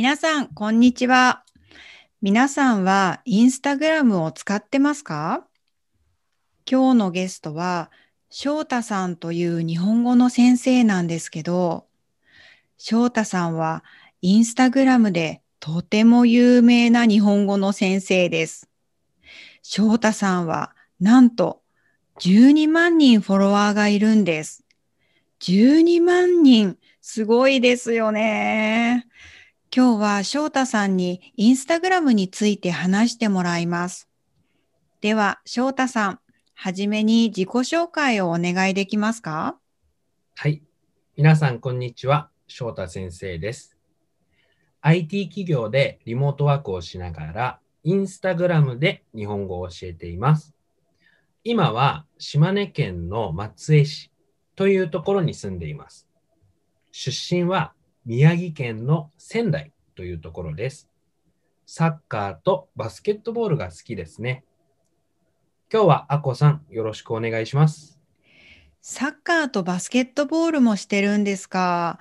皆さん、こんにちは。皆さんはインスタグラムを使ってますか？今日のゲストは、翔太さんという日本語の先生なんですけど、翔太さんはインスタグラムでとても有名な日本語の先生です。翔太さんはなんと12万人フォロワーがいるんです。12万人、すごいですよね。今日は翔太さんにインスタグラムについて話してもらいます。では、翔太さん、はじめに自己紹介をお願いできますか？はい。皆さん、こんにちは。翔太先生です。IT 企業でリモートワークをしながら、インスタグラムで日本語を教えています。今は島根県の松江市というところに住んでいます。出身は宮城県の仙台というところです。サッカーとバスケットボールが好きですね。今日はあこさん、よろしくお願いします。サッカーとバスケットボールもしてるんですか？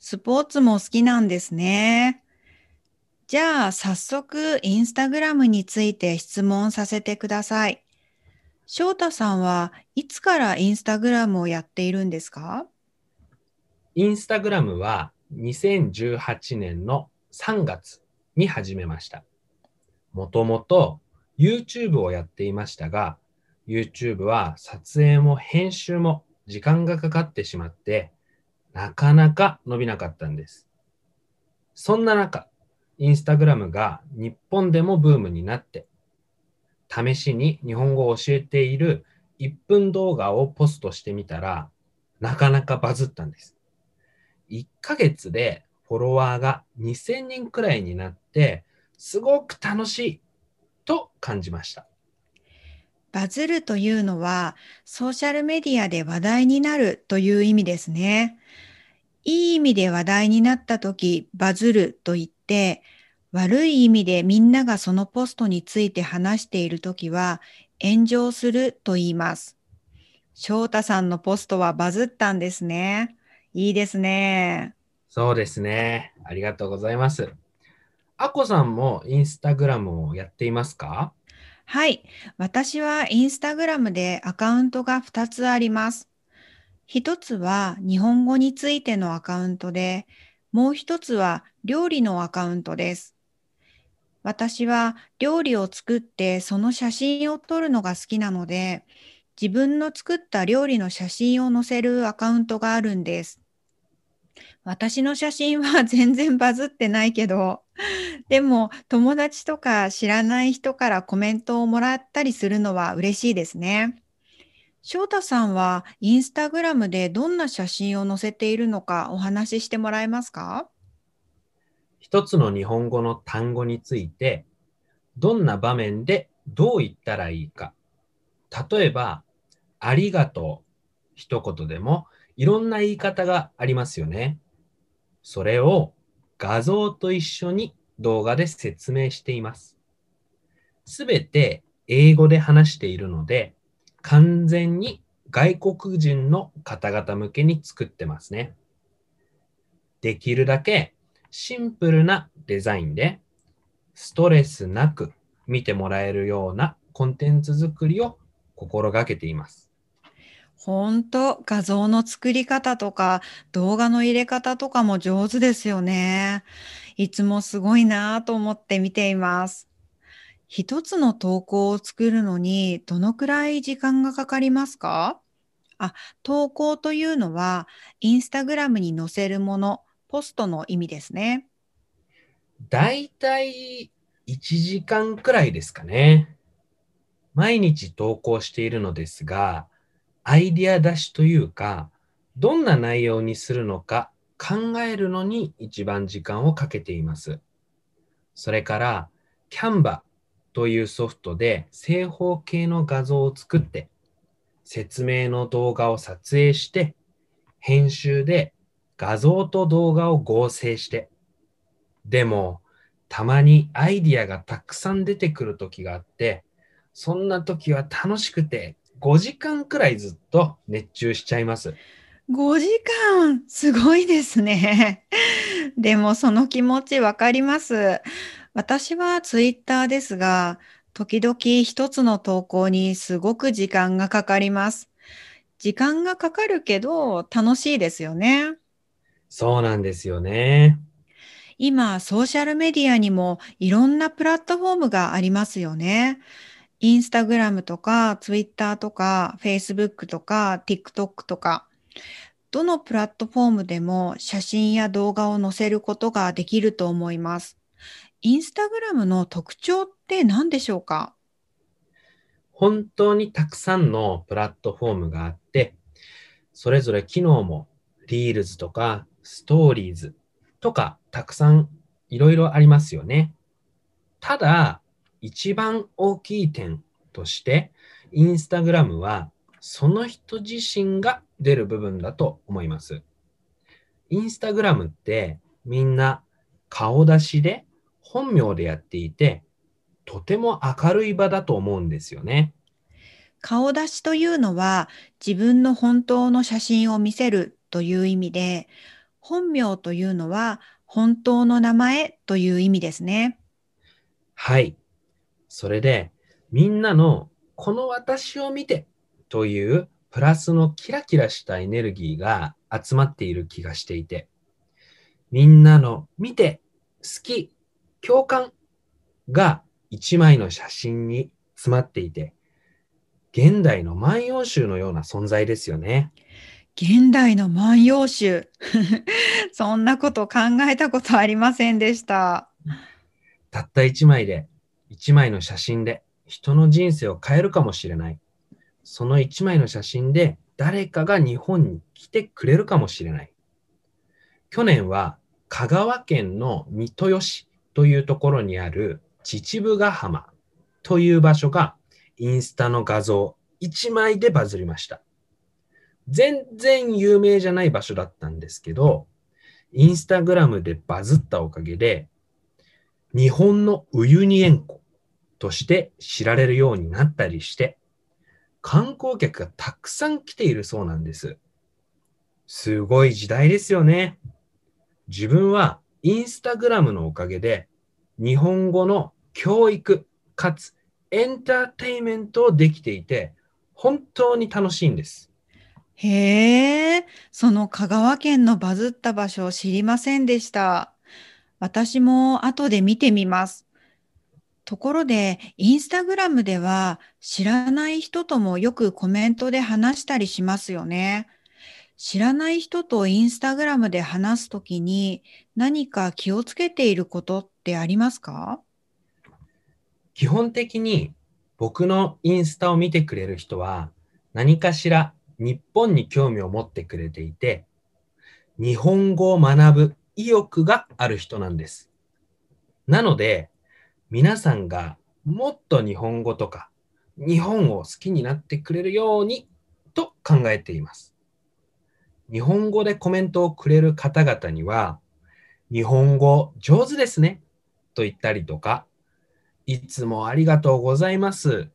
スポーツも好きなんですね。じゃあ、早速、インスタグラムについて質問させてください。翔太さんはいつからインスタグラムをやっているんですか？インスタグラムは2018年の3月に始めました。もともと YouTube をやっていましたが、YouTube は撮影も編集も時間がかかってしまって、なかなか伸びなかったんです。そんな中、インスタグラムが日本でもブームになって、試しに日本語を教えている1分動画をポストしてみたら、なかなかバズったんです。1ヶ月でフォロワーが2000人くらいになって、すごく楽しいと感じました。バズるというのは、ソーシャルメディアで話題になるという意味ですね。いい意味で話題になった時、バズると言って、悪い意味でみんながそのポストについて話している時は、炎上すると言います。翔太さんのポストはバズったんですね。いいですね。そうですね。ありがとうございます。あこさんもインスタグラムをやっていますか？はい。私はインスタグラムでアカウントが2つあります。1つは日本語についてのアカウントで、もう1つは料理のアカウントです。私は料理を作ってその写真を撮るのが好きなので、自分の作った料理の写真を載せるアカウントがあるんです。私の写真は全然バズってないけど、でも友達とか知らない人からコメントをもらったりするのは嬉しいですね。翔太さんはインスタグラムでどんな写真を載せているのかお話ししてもらえますか？一つの日本語の単語について、どんな場面でどう言ったらいいか。例えば、ありがとう一言でもいろんな言い方がありますよね。それを画像と一緒に動画で説明しています。すべて英語で話しているので、完全に外国人の方々向けに作ってますね。できるだけシンプルなデザインで、ストレスなく見てもらえるようなコンテンツ作りを心がけています。本当画像の作り方とか動画の入れ方とかも上手ですよね。いつもすごいなぁと思って見ています。一つの投稿を作るのにどのくらい時間がかかりますか？あ、投稿というのはインスタグラムに載せるもの、ポストの意味ですね。だいたい1時間くらいですかね。毎日投稿しているのですが、アイディア出しというか、どんな内容にするのか考えるのに一番時間をかけています。それから、Canva というソフトで正方形の画像を作って、説明の動画を撮影して、編集で画像と動画を合成して、でも、たまにアイディアがたくさん出てくる時があって、そんな時は楽しくて5時間くらいずっと熱中しちゃいます。5時間、すごいですね。でもその気持ちわかります。私はツイッターですが、時々一つの投稿にすごく時間がかかります。時間がかかるけど楽しいですよね。そうなんですよね。今、ソーシャルメディアにもいろんなプラットフォームがありますよね。インスタグラムとか、ツイッターとか、フェイスブックとか、TikTok とか、どのプラットフォームでも写真や動画を載せることができると思います。インスタグラムの特徴って何でしょうか？本当にたくさんのプラットフォームがあって、それぞれ機能もリールズとかストーリーズとかたくさんいろいろありますよね。ただ、一番大きい点として、インスタグラムはその人自身が出る部分だと思います。インスタグラムってみんな顔出しで本名でやっていて、とても明るい場だと思うんですよね。顔出しというのは自分の本当の写真を見せるという意味で、本名というのは本当の名前という意味ですね。はい。それで、みんなのこの私を見てというプラスのキラキラしたエネルギーが集まっている気がしていて、みんなの見て、好き、共感が一枚の写真に詰まっていて、現代の万葉集のような存在ですよね。現代の万葉集。そんなこと考えたことありませんでした。たった一枚で一枚の写真で人の人生を変えるかもしれない。その一枚の写真で誰かが日本に来てくれるかもしれない。去年は香川県の三豊市というところにある秩父ヶ浜という場所がインスタの画像1枚でバズりました。全然有名じゃない場所だったんですけど、インスタグラムでバズったおかげで、日本のウユニ塩湖として知られるようになったりして、観光客がたくさん来ているそうなんです。すごい時代ですよね。自分はインスタグラムのおかげで日本語の教育かつエンターテイメントをできていて本当に楽しいんです。へえ、その香川県のバズった場所を知りませんでした。私も後で見てみます。ところで、インスタグラムでは知らない人ともよくコメントで話したりしますよね。知らない人とインスタグラムで話すときに何か気をつけていることってありますか？基本的に僕のインスタを見てくれる人は何かしら日本に興味を持ってくれていて日本語を学ぶ意欲がある人なんです。なので皆さんがもっと日本語とか日本を好きになってくれるようにと考えています。日本語でコメントをくれる方々には日本語上手ですねと言ったりとかいつもありがとうございます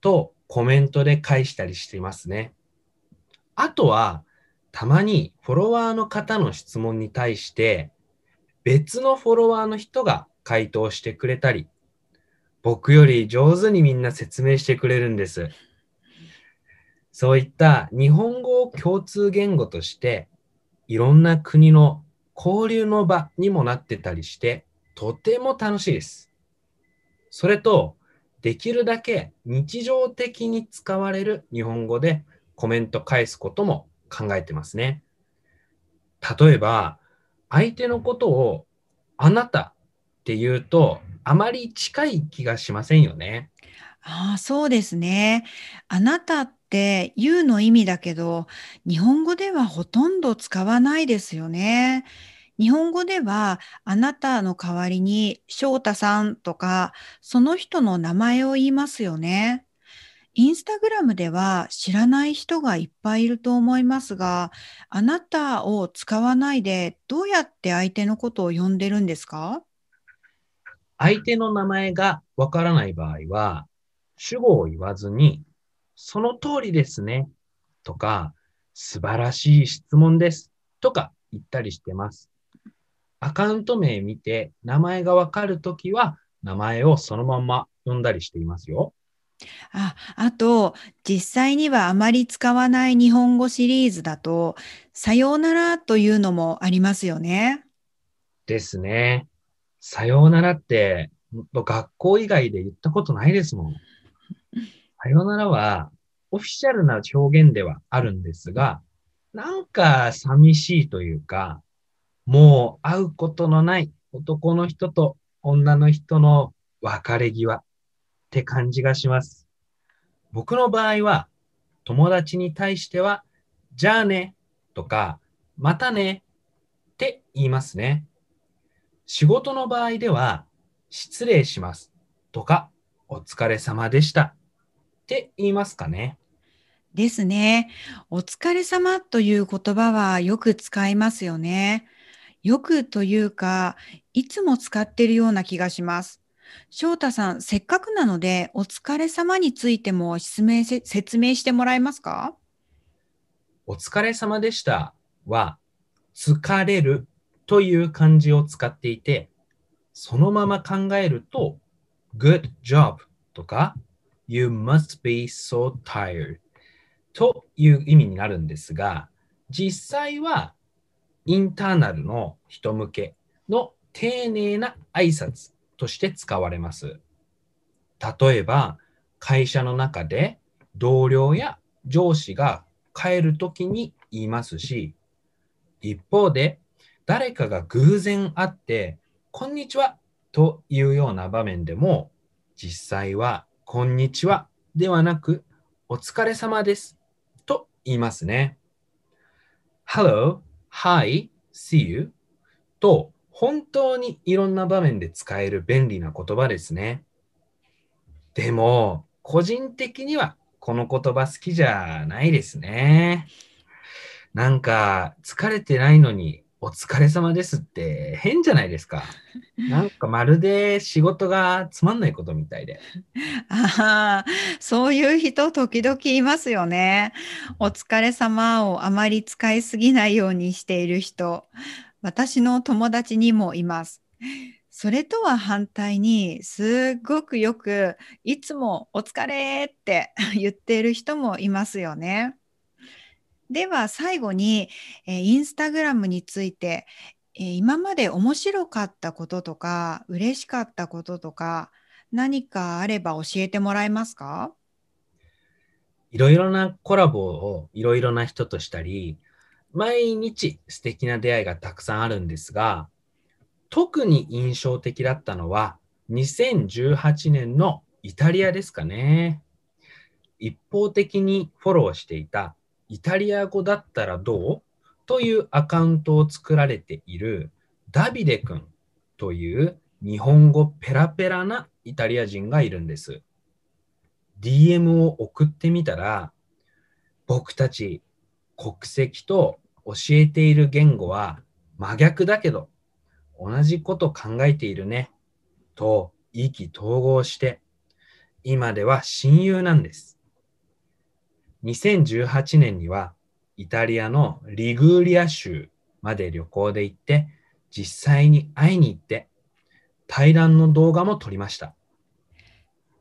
とコメントで返したりしていますね。あとはたまにフォロワーの方の質問に対して別のフォロワーの人が回答してくれたり僕より上手にみんな説明してくれるんです。そういった日本語を共通言語としていろんな国の交流の場にもなってたりしてとても楽しいです。それとできるだけ日常的に使われる日本語でコメント返すことも考えてますね。例えば相手のことをあなたって言うとあまり近い気がしませんよね。ああ、そうですね。あなたって言うの意味だけど、日本語ではほとんど使わないですよね。日本語ではあなたの代わりに翔太さんとかその人の名前を言いますよね。インスタグラムでは知らない人がいっぱいいると思いますが、あなたを使わないでどうやって相手のことを呼んでるんですか？相手の名前がわからない場合は、主語を言わずに、その通りですね、とか、素晴らしい質問ですとか言ったりしてます。アカウント名見て名前がわかるときは名前をそのまま呼んだりしていますよ。あ、あと、実際にはあまり使わない日本語シリーズだと、さようならというのもありますよね。ですね。さようならって、学校以外で言ったことないですもん。さようならは、オフィシャルな表現ではあるんですが、なんか寂しいというか、もう会うことのない男の人と女の人の別れ際って感じがします。僕の場合は、友達に対しては、じゃあねとか、またねって言いますね。仕事の場合では、失礼しますとか、お疲れ様でしたって言いますかね。ですね。お疲れ様という言葉はよく使いますよね。よくというか、いつも使っているような気がします。翔太さん、せっかくなので、お疲れ様についても説明説明してもらえますか？お疲れ様でしたは、疲れるという漢字を使っていて、そのまま考えると、good job とか、you must be so tired という意味になるんですが、実際はインターナルの人向けの丁寧な挨拶として使われます。例えば、会社の中で同僚や上司が帰るときに言いますし、一方で誰かが偶然会って、こんにちはというような場面でも、実際はこんにちはではなく、お疲れ様ですと言いますね。Hello, Hi, See you と本当にいろんな場面で使える便利な言葉ですね。でも、個人的にはこの言葉好きじゃないですね。なんか疲れてないのにお疲れ様ですって変じゃないですか。なんかまるで仕事がつまんないことみたいで。ああ、そういう人時々いますよね。お疲れ様をあまり使いすぎないようにしている人。私の友達にもいます。それとは反対に、すっごくよく、いつもお疲れって言っている人もいますよね。では最後に、えー、インスタグラムについて、えー、今まで面白かったこととか、嬉しかったこととか、何かあれば教えてもらえますか？いろいろなコラボをいろいろな人としたり、毎日素敵な出会いがたくさんあるんですが、特に印象的だったのは2018年のイタリアですかね。一方的にフォローしていたイタリア語だったらどう？というアカウントを作られているダビデ君という日本語ペラペラなイタリア人がいるんです。DM を送ってみたら僕たち国籍と教えている言語は真逆だけど、同じこと考えているね、と意気投合して、今では親友なんです。2018年にはイタリアのリグーリア州まで旅行で行って、実際に会いに行って、対談の動画も撮りました。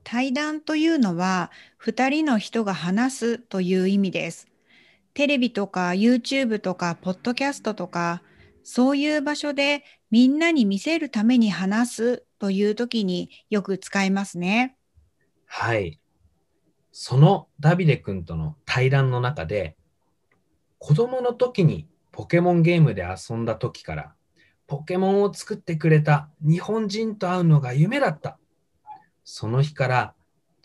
対談というのは、2人の人が話すという意味です。テレビとか YouTube とかポッドキャストとかそういう場所でみんなに見せるために話すという時によく使いますね。はい。そのダビデ君との対談の中で子供の時にポケモンゲームで遊んだ時からポケモンを作ってくれた日本人と会うのが夢だった。その日から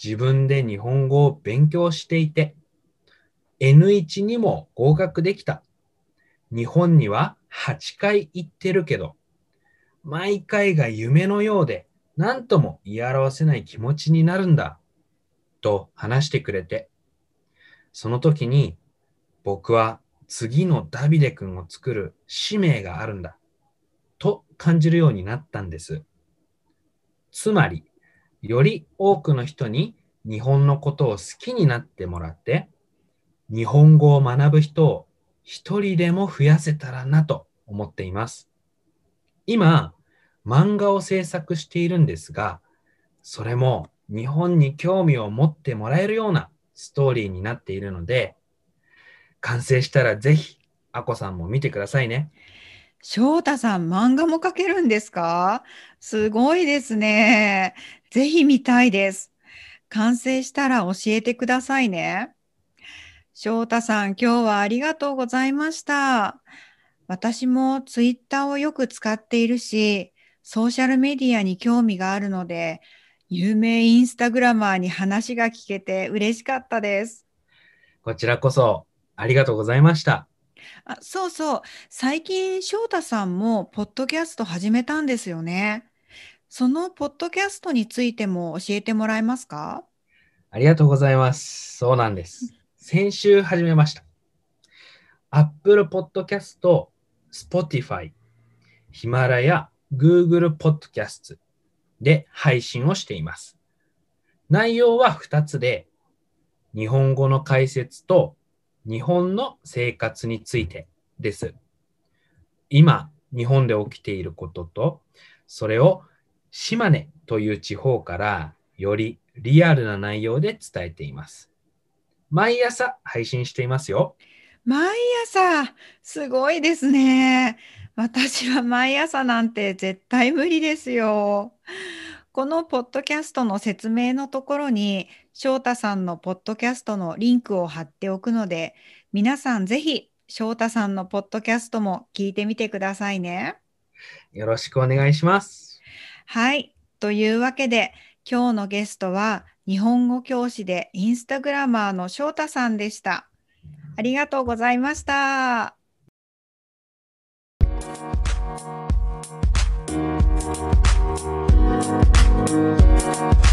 自分で日本語を勉強していて N1 にも合格できた。日本には8回行ってるけど、毎回が夢のようで、何とも言い表せない気持ちになるんだ。と話してくれて、その時に僕は次のダビデ君を作る使命があるんだ。と感じるようになったんです。つまり、より多くの人に日本のことを好きになってもらって、日本語を学ぶ人を一人でも増やせたらなと思っています。今、漫画を制作しているんですが、それも日本に興味を持ってもらえるようなストーリーになっているので、完成したらぜひ、あこさんも見てくださいね。翔太さん、漫画も描けるんですか？すごいですね。ぜひ見たいです。完成したら教えてくださいね。翔太さん、今日はありがとうございました。私もツイッターをよく使っているし、ソーシャルメディアに興味があるので、有名インスタグラマーに話が聞けて嬉しかったです。こちらこそありがとうございました。あ、そうそう。最近、翔太さんもポッドキャスト始めたんですよね。そのポッドキャストについても教えてもらえますか？ありがとうございます。そうなんです。先週始めました。Apple Podcast、Spotify、ヒマラヤ、Google Podcast で配信をしています。内容は2つで、日本語の解説と日本の生活についてです。今、日本で起きていることと、それを島根という地方からよりリアルな内容で伝えています。毎朝配信していますよ。毎朝、すごいですね。私は毎朝なんて絶対無理ですよ。このポッドキャストの説明のところに、翔太さんのポッドキャストのリンクを貼っておくので、皆さんぜひ翔太さんのポッドキャストも聞いてみてくださいね。よろしくお願いします。はい。というわけで、今日のゲストは日本語教師でインスタグラマーの翔太さんでした。ありがとうございました。Thank you.